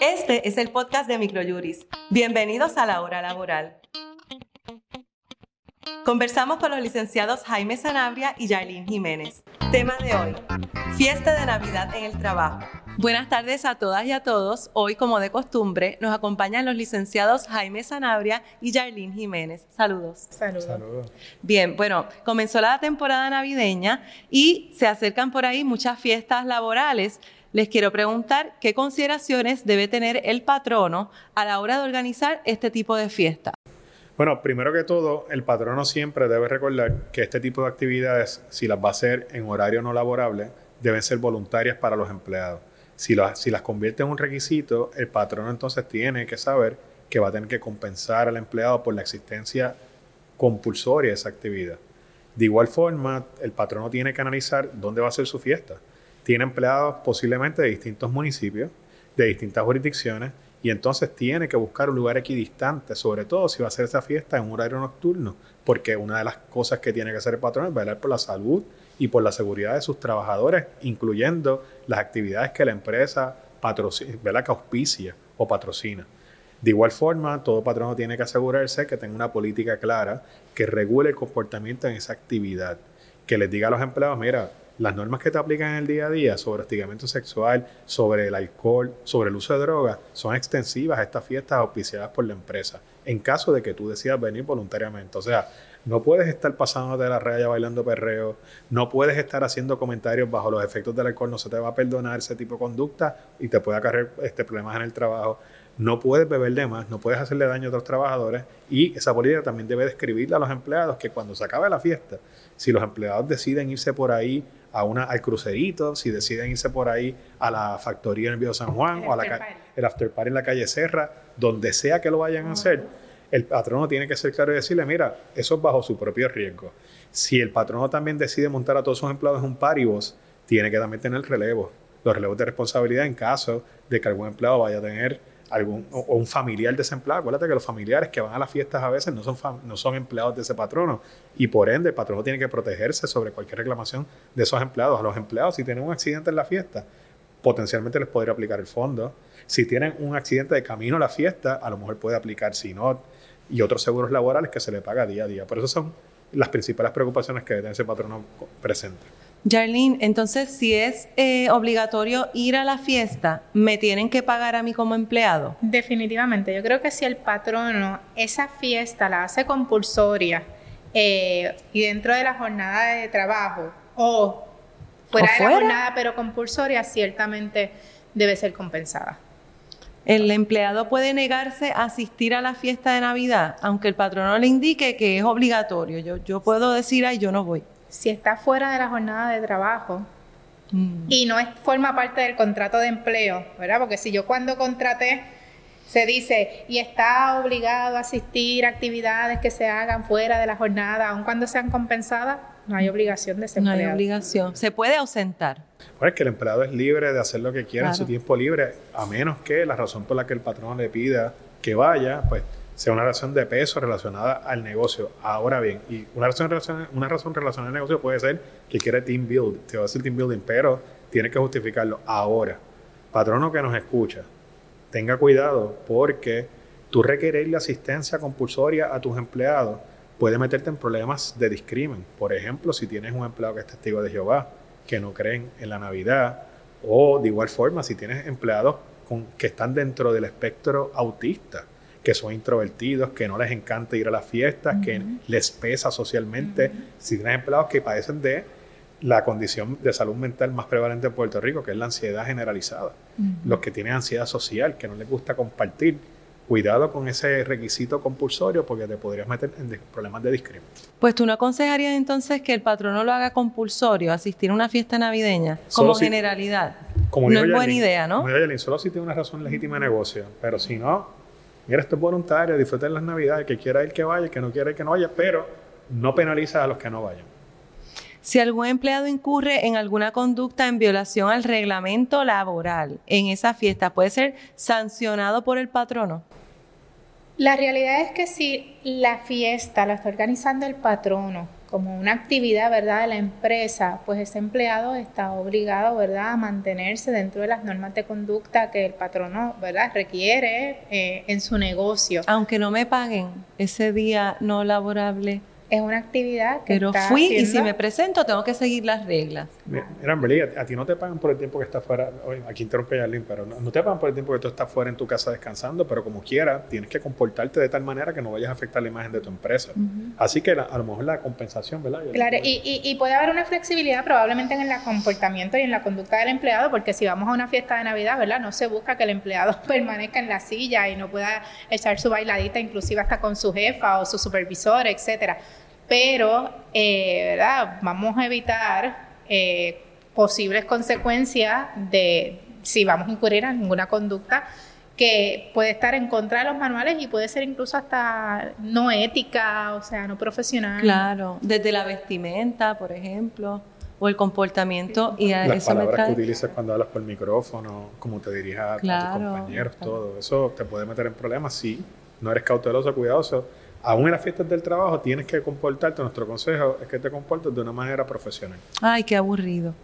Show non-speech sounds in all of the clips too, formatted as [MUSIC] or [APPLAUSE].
Este es el podcast de Microjuris. Bienvenidos a la hora laboral. Conversamos con los licenciados Jaime Sanabria y Yailin Jiménez. Tema de hoy, fiesta de Navidad en el trabajo. Buenas tardes a todas y a todos. Hoy, como de costumbre, nos acompañan los licenciados Jaime Sanabria y Yailin Jiménez. Saludos. Saludos. Bien, bueno, comenzó la temporada navideña y se acercan por ahí muchas fiestas laborales. Les quiero preguntar qué consideraciones debe tener el patrono a la hora de organizar este tipo de fiesta. Bueno, primero que todo, el patrono siempre debe recordar que este tipo de actividades, si las va a hacer en horario no laborable, deben ser voluntarias para los empleados. Si, las, si las convierte en un requisito, el patrono entonces tiene que saber que va a tener que compensar al empleado por la existencia compulsoria de esa actividad. De igual forma, el patrono tiene que analizar dónde va a ser su fiesta. Tiene empleados posiblemente de distintos municipios, de distintas jurisdicciones, y entonces tiene que buscar un lugar equidistante, sobre todo si va a hacer esa fiesta en un horario nocturno, porque una de las cosas que tiene que hacer el patrón es velar por la salud y por la seguridad de sus trabajadores, incluyendo las actividades que la empresa patrocina, auspicia o patrocina. De igual forma, todo patrono tiene que asegurarse que tenga una política clara que regule el comportamiento en esa actividad, que les diga a los empleados, mira, las normas que te aplican en el día a día sobre hostigamiento sexual, sobre el alcohol, sobre el uso de drogas, son extensivas a estas fiestas auspiciadas por la empresa, en caso de que tú decidas venir voluntariamente. O sea, no puedes estar pasándote la raya bailando perreo, no puedes estar haciendo comentarios bajo los efectos del alcohol, no se te va a perdonar ese tipo de conducta y te puede acarrear este, problemas en el trabajo. No puedes beber de más, no puedes hacerle daño a otros trabajadores y esa política también debe describirle a los empleados que cuando se acabe la fiesta, si los empleados deciden irse por ahí a una, al crucerito, si deciden irse por ahí a la factoría en el Viejo San Juan o a la el after party en la calle Serra, donde sea que lo vayan a hacer, el patrono tiene que ser claro y decirle, mira, eso es bajo su propio riesgo. Si el patrono también decide montar a todos sus empleados en un paribus, tiene que también tener relevo, los relevos de responsabilidad en caso de que algún empleado vaya a tener algún, o, un familiar desempleado. Acuérdate que los familiares que van a las fiestas a veces no son, no son empleados de ese patrono y por ende el patrono tiene que protegerse sobre cualquier reclamación de esos empleados. A los empleados, si tienen un accidente en la fiesta, potencialmente les podría aplicar el fondo. Si tienen un accidente de camino a la fiesta, a lo mejor puede aplicar SINOT y otros seguros laborales que se le paga día a día. Por eso son las principales preocupaciones que debe tener ese patrono presente. Jarlene, entonces si es eh, obligatorio ir a la fiesta, ¿me tienen que pagar a mí como empleado? Definitivamente, yo creo que si el patrono esa fiesta la hace compulsoria eh, y dentro de la jornada de trabajo o fuera, de la jornada pero compulsoria, ciertamente debe ser compensada. El empleado puede negarse a asistir a la fiesta de Navidad, aunque el patrono le indique que es obligatorio. Yo, yo puedo decir, ay, yo no voy si está fuera de la jornada de trabajo mm. y no es, forma parte del contrato de empleo, ¿verdad? Porque si yo cuando contraté se dice y está obligado a asistir a actividades que se hagan fuera de la jornada, aun cuando sean compensadas, no hay obligación de ese No hay obligación. Se puede ausentar. Pues que el empleado es libre de hacer lo que quiera en su tiempo libre, a menos que la razón por la que el patrón le pida que vaya, pues sea una razón de peso relacionada al negocio. Ahora bien, y una razón, relacionada, al negocio puede ser que quiere team build, te va a decir team building, pero tiene que justificarlo ahora. Patrono que nos escucha, tenga cuidado porque tú requerir la asistencia compulsoria a tus empleados puede meterte en problemas de discrimen. Por ejemplo, si tienes un empleado que es testigo de Jehová, que no creen en la Navidad, o de igual forma, si tienes empleados con, que están dentro del espectro autista, que son introvertidos, que no les encanta ir a las fiestas, que les pesa socialmente. Si tienes empleados que padecen de la condición de salud mental más prevalente en Puerto Rico, que es la ansiedad generalizada. Los que tienen ansiedad social, que no les gusta compartir, cuidado con ese requisito compulsorio porque te podrías meter en problemas de discriminación. Pues tú no aconsejarías entonces que el patrono lo haga compulsorio, asistir a una fiesta navideña, como generalidad. no es buena idea, ¿no? solo si tiene una razón legítima de negocio, pero si no, mira, esto es voluntario, disfruten las navidades, que quiera ir que vaya, que no quiera ir que no vaya, pero no penaliza a los que no vayan. Si algún empleado incurre en alguna conducta en violación al reglamento laboral en esa fiesta, ¿puede ser sancionado por el patrono? La realidad es que si la fiesta la está organizando el patrono como una actividad, ¿verdad?, de la empresa, pues ese empleado está obligado, ¿verdad?, a mantenerse dentro de las normas de conducta que el patrono, ¿verdad?, requiere eh, en su negocio. Aunque no me paguen ese día no laborable, es una actividad que Pero fui y si me presento tengo que seguir las reglas. Mira, Ambelí, a, ti no te pagan por el tiempo que estás fuera, oye, aquí interrumpe Yarlin, pero no, te pagan por el tiempo que tú estás fuera en tu casa descansando, pero como quiera, tienes que comportarte de tal manera que no vayas a afectar la imagen de tu empresa. Así que a lo mejor la compensación, ¿verdad? claro, y, y, puede haber una flexibilidad probablemente en el comportamiento y en la conducta del empleado, porque si vamos a una fiesta de Navidad, ¿verdad? No se busca que el empleado [LAUGHS] permanezca en la silla y no pueda echar su bailadita, inclusive hasta con su jefa o su supervisor, etcétera pero eh, ¿verdad? vamos a evitar eh, posibles consecuencias de si vamos a incurrir en ninguna conducta que puede estar en contra de los manuales y puede ser incluso hasta no ética, o sea, no profesional. Claro, desde la vestimenta, por ejemplo, o el comportamiento y a Las palabras que utilizas cuando hablas por micrófono, cómo te dirijas a tus compañeros, todo eso te puede meter en problemas si no eres cauteloso, cuidadoso aún en las fiestas del trabajo tienes que comportarte, nuestro consejo es que te comportes de una manera profesional. Ay, qué aburrido.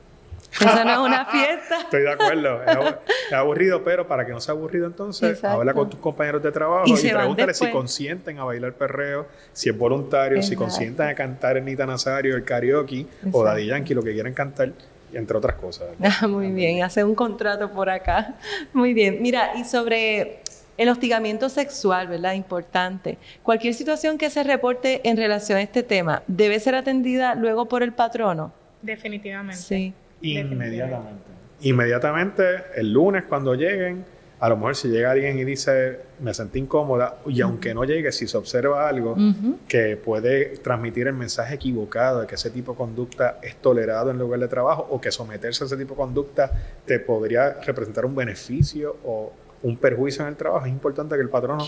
Eso no es una fiesta. Estoy de acuerdo. Es, aburrido, pero para que no sea aburrido entonces, habla con tus compañeros de trabajo y, pregúntale si consienten a bailar perreo, si es voluntario, si consienten a cantar el Nita Nazario, el karaoke o Daddy Yankee, lo que quieran cantar entre otras cosas. Ah, [LAUGHS] muy bien, hace un contrato por acá. Muy bien. Mira, y sobre el hostigamiento sexual, ¿verdad? Importante. Cualquier situación que se reporte en relación a este tema debe ser atendida luego por el patrono. Definitivamente. Sí. Inmediatamente. Inmediatamente, el lunes cuando lleguen, a lo mejor si llega alguien y dice, me sentí incómoda, y aunque no llegue, si se observa algo que puede transmitir el mensaje equivocado de que ese tipo de conducta es tolerado en el lugar de trabajo o que someterse a ese tipo de conducta te podría representar un beneficio o un perjuicio en el trabajo, es importante que el patrono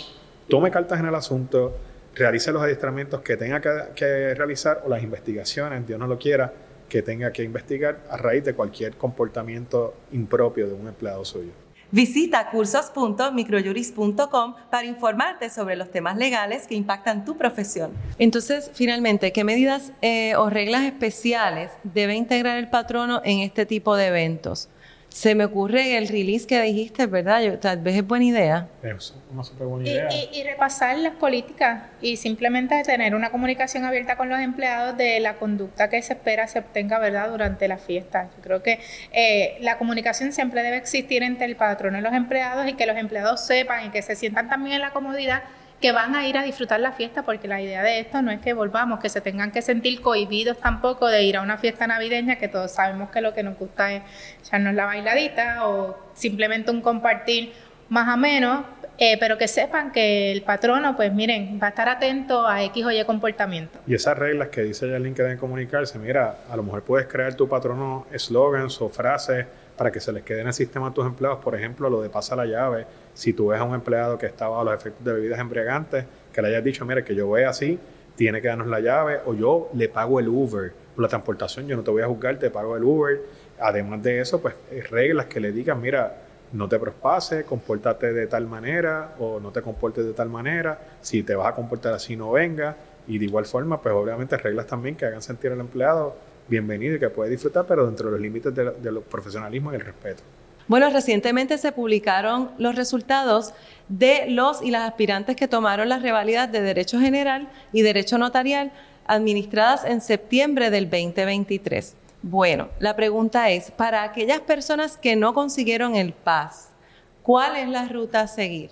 tome cartas en el asunto, realice los adiestramientos que tenga que, realizar o las investigaciones, Dios no lo quiera, que tenga que investigar a raíz de cualquier comportamiento impropio de un empleado suyo. Visita cursos.microjuris.com para informarte sobre los temas legales que impactan tu profesión. Entonces, finalmente, ¿qué medidas eh, o reglas especiales debe integrar el patrono en este tipo de eventos? Se me ocurre el release que dijiste, ¿verdad? Yo, tal vez es buena idea. Es una súper buena idea. Y, repasar las políticas y simplemente tener una comunicación abierta con los empleados de la conducta que se espera se obtenga, ¿verdad?, durante la fiesta. Yo creo que eh, la comunicación siempre debe existir entre el patrón y los empleados y que los empleados sepan y que se sientan también en la comodidad que van a ir a disfrutar la fiesta, porque la idea de esto no es que volvamos, que se tengan que sentir cohibidos tampoco de ir a una fiesta navideña, que todos sabemos que lo que nos gusta es echarnos la bailadita o simplemente un compartir más o menos, eh, pero que sepan que el patrono, pues miren, va a estar atento a X o Y comportamiento. Y esas reglas que dice Yalin que deben comunicarse, mira, a lo mejor puedes crear tu patrono eslogans o frases para que se les quede en el sistema a tus empleados, por ejemplo, lo de pasa la llave, si tú ves a un empleado que está bajo los efectos de bebidas embriagantes, que le hayas dicho, mire, que yo voy así, tiene que darnos la llave, o yo le pago el Uber por la transportación, yo no te voy a juzgar, te pago el Uber. Además de eso, pues reglas que le digan, mira, no te prospases, compórtate de tal manera o no te comportes de tal manera, si te vas a comportar así no venga, y de igual forma, pues obviamente reglas también que hagan sentir al empleado bienvenido y que puede disfrutar, pero dentro de los límites del de profesionalismo y el respeto. Bueno, recientemente se publicaron los resultados de los y las aspirantes que tomaron las revalidas de Derecho General y Derecho Notarial administradas en septiembre del 2023. Bueno, la pregunta es, para aquellas personas que no consiguieron el PAS, ¿cuál es la ruta a seguir?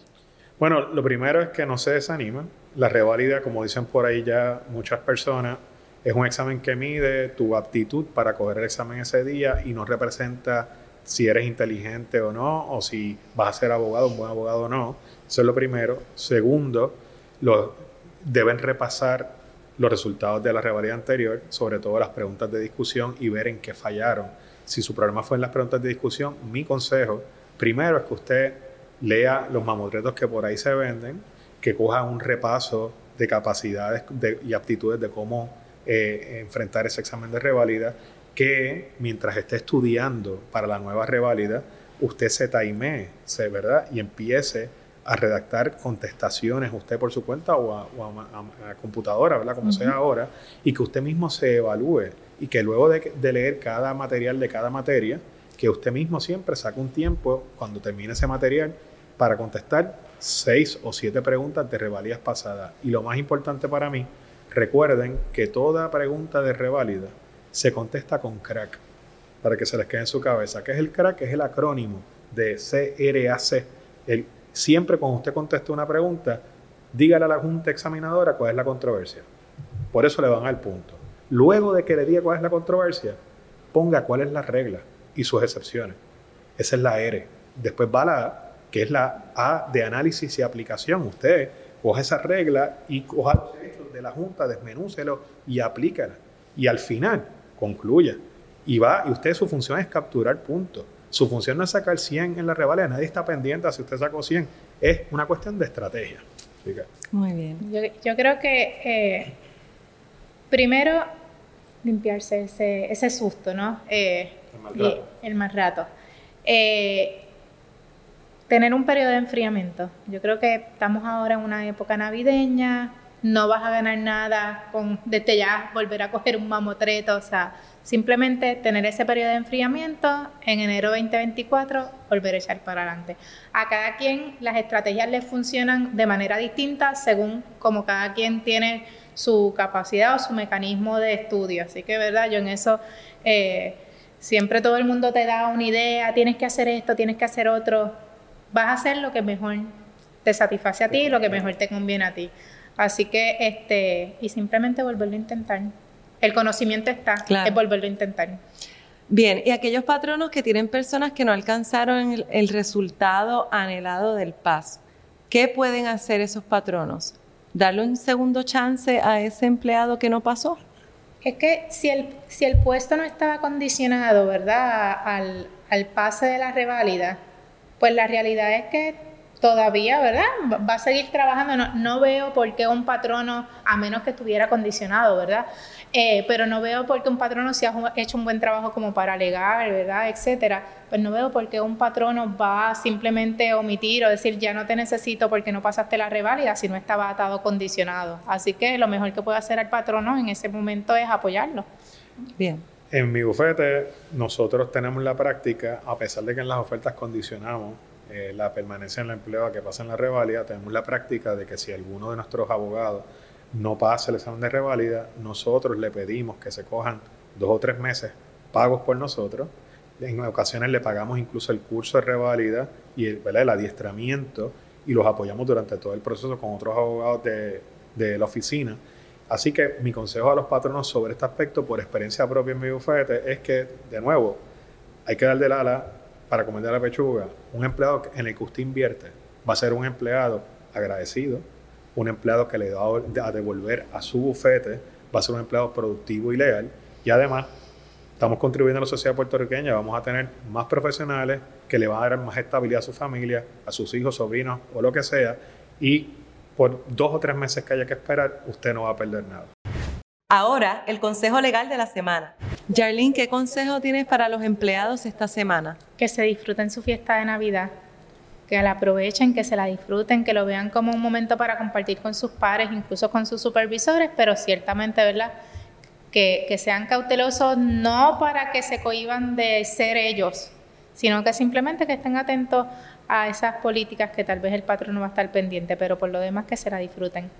Bueno, lo primero es que no se desanimen. La revalida, como dicen por ahí ya muchas personas, es un examen que mide tu aptitud para coger el examen ese día y no representa si eres inteligente o no, o si vas a ser abogado, un buen abogado o no. Eso es lo primero. Segundo, lo, deben repasar los resultados de la revalida anterior, sobre todo las preguntas de discusión y ver en qué fallaron. Si su problema fue en las preguntas de discusión, mi consejo, primero es que usted lea los mamotretos que por ahí se venden, que coja un repaso de capacidades y aptitudes de cómo eh, enfrentar ese examen de revalida que mientras esté estudiando para la nueva reválida, usted se taimee, ¿verdad? Y empiece a redactar contestaciones usted por su cuenta o a, computadora, ¿verdad? Como sea ahora, y que usted mismo se evalúe y que luego de, de, leer cada material de cada materia, que usted mismo siempre saque un tiempo cuando termine ese material para contestar seis o siete preguntas de revalías pasadas. Y lo más importante para mí, recuerden que toda pregunta de reválida se contesta con crack, para que se les quede en su cabeza. ¿Qué es el crack? Es el acrónimo de CRAC. El, siempre cuando usted conteste una pregunta, dígale a la junta examinadora cuál es la controversia. Por eso le van al punto. Luego de que le diga cuál es la controversia, ponga cuál es la regla y sus excepciones. Esa es la R. Después va la A, que es la A de análisis y aplicación. Usted coja esa regla y coja los hechos de la Junta, desmenúcelo y aplícala. Y al final, concluya. Y va, y usted su función es capturar puntos. Su función no es sacar 100 en la revalida, nadie está pendiente si usted sacó 100. Es una cuestión de estrategia. Muy bien. Yo, creo que eh, primero limpiarse ese, ese susto, ¿no? Eh, el más rato. Eh, tener un periodo de enfriamiento. Yo creo que estamos ahora en una época navideña, no vas a ganar nada con desde ya volver a coger un mamotreto, o sea, simplemente tener ese periodo de enfriamiento, en enero 2024 volver a echar para adelante. A cada quien las estrategias les funcionan de manera distinta según como cada quien tiene su capacidad o su mecanismo de estudio, así que verdad, yo en eso... Eh, siempre todo el mundo te da una idea, tienes que hacer esto, tienes que hacer otro, vas a hacer lo que mejor te satisface a ti, lo que mejor te conviene a ti. Así que, este, y simplemente volverlo a intentar. El conocimiento está, es volverlo a intentar. Bien, y aquellos patronos que tienen personas que no alcanzaron el, resultado anhelado del PAS, ¿qué pueden hacer esos patronos? ¿Darle un segundo chance a ese empleado que no pasó? Es que si el, si el puesto no estaba condicionado, ¿verdad?, al, al pase de la reválida, pues la realidad es que todavía, ¿verdad? Va a seguir trabajando. No, no, veo por qué un patrono, a menos que estuviera condicionado, ¿verdad? Eh, pero no veo por qué un patrono, si ha hecho un buen trabajo como para alegar, ¿verdad? Etcétera. Pues no veo por qué un patrono va a simplemente omitir o decir ya no te necesito porque no pasaste la reválida si no estaba atado condicionado. Así que lo mejor que puede hacer el patrono en ese momento es apoyarlo. Bien. En mi bufete, nosotros tenemos la práctica, a pesar de que en las ofertas condicionamos eh, la permanencia en el empleo a que pasa en la reválida, tenemos la práctica de que si alguno de nuestros abogados no pasa el examen de reválida, nosotros le pedimos que se cojan dos o tres meses pagos por nosotros. En ocasiones le pagamos incluso el curso de reválida y el, el adiestramiento y los apoyamos durante todo el proceso con otros abogados de, de la oficina Así que mi consejo a los patronos sobre este aspecto, por experiencia propia en mi bufete, es que, de nuevo, hay que dar del ala para comer la pechuga. Un empleado en el que usted invierte va a ser un empleado agradecido, un empleado que le va a devolver a su bufete, va a ser un empleado productivo y leal, y además estamos contribuyendo a la sociedad puertorriqueña, vamos a tener más profesionales que le van a dar más estabilidad a su familia, a sus hijos, sobrinos o lo que sea, y por dos o tres meses que haya que esperar, usted no va a perder nada. Ahora, el consejo legal de la semana. Jarlene, ¿qué consejo tienes para los empleados esta semana? Que se disfruten su fiesta de Navidad, que la aprovechen, que se la disfruten, que lo vean como un momento para compartir con sus pares, incluso con sus supervisores, pero ciertamente, ¿verdad? Que, que sean cautelosos no para que se cohiban de ser ellos, sino que simplemente que estén atentos a esas políticas que tal vez el patrón no va a estar pendiente, pero por lo demás que se la disfruten.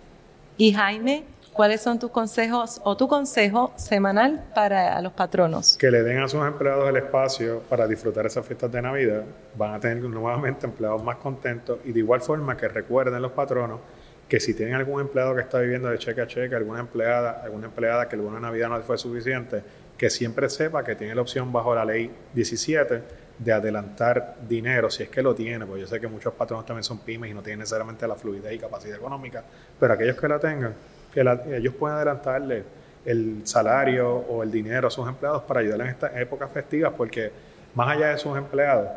Y Jaime, ¿cuáles son tus consejos o tu consejo semanal para los patronos? Que le den a sus empleados el espacio para disfrutar esas fiestas de Navidad. Van a tener nuevamente empleados más contentos y de igual forma que recuerden los patronos que si tienen algún empleado que está viviendo de cheque a cheque, alguna empleada, alguna empleada que alguna Navidad no fue suficiente, que siempre sepa que tiene la opción bajo la ley 17 de adelantar dinero, si es que lo tiene, porque yo sé que muchos patronos también son pymes y no tienen necesariamente la fluidez y capacidad económica, pero aquellos que la tengan, que ellos pueden adelantarle el salario o el dinero a sus empleados para ayudarles en estas épocas festivas, porque más allá de sus empleados,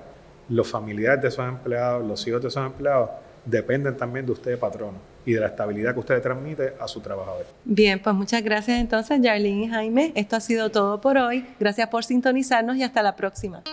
los familiares de esos empleados, los hijos de esos empleados, dependen también de usted, patrono, y de la estabilidad que usted transmite a su trabajador. Bien, pues muchas gracias entonces, Jarlene y Jaime. Esto ha sido todo por hoy. Gracias por sintonizarnos y hasta la próxima.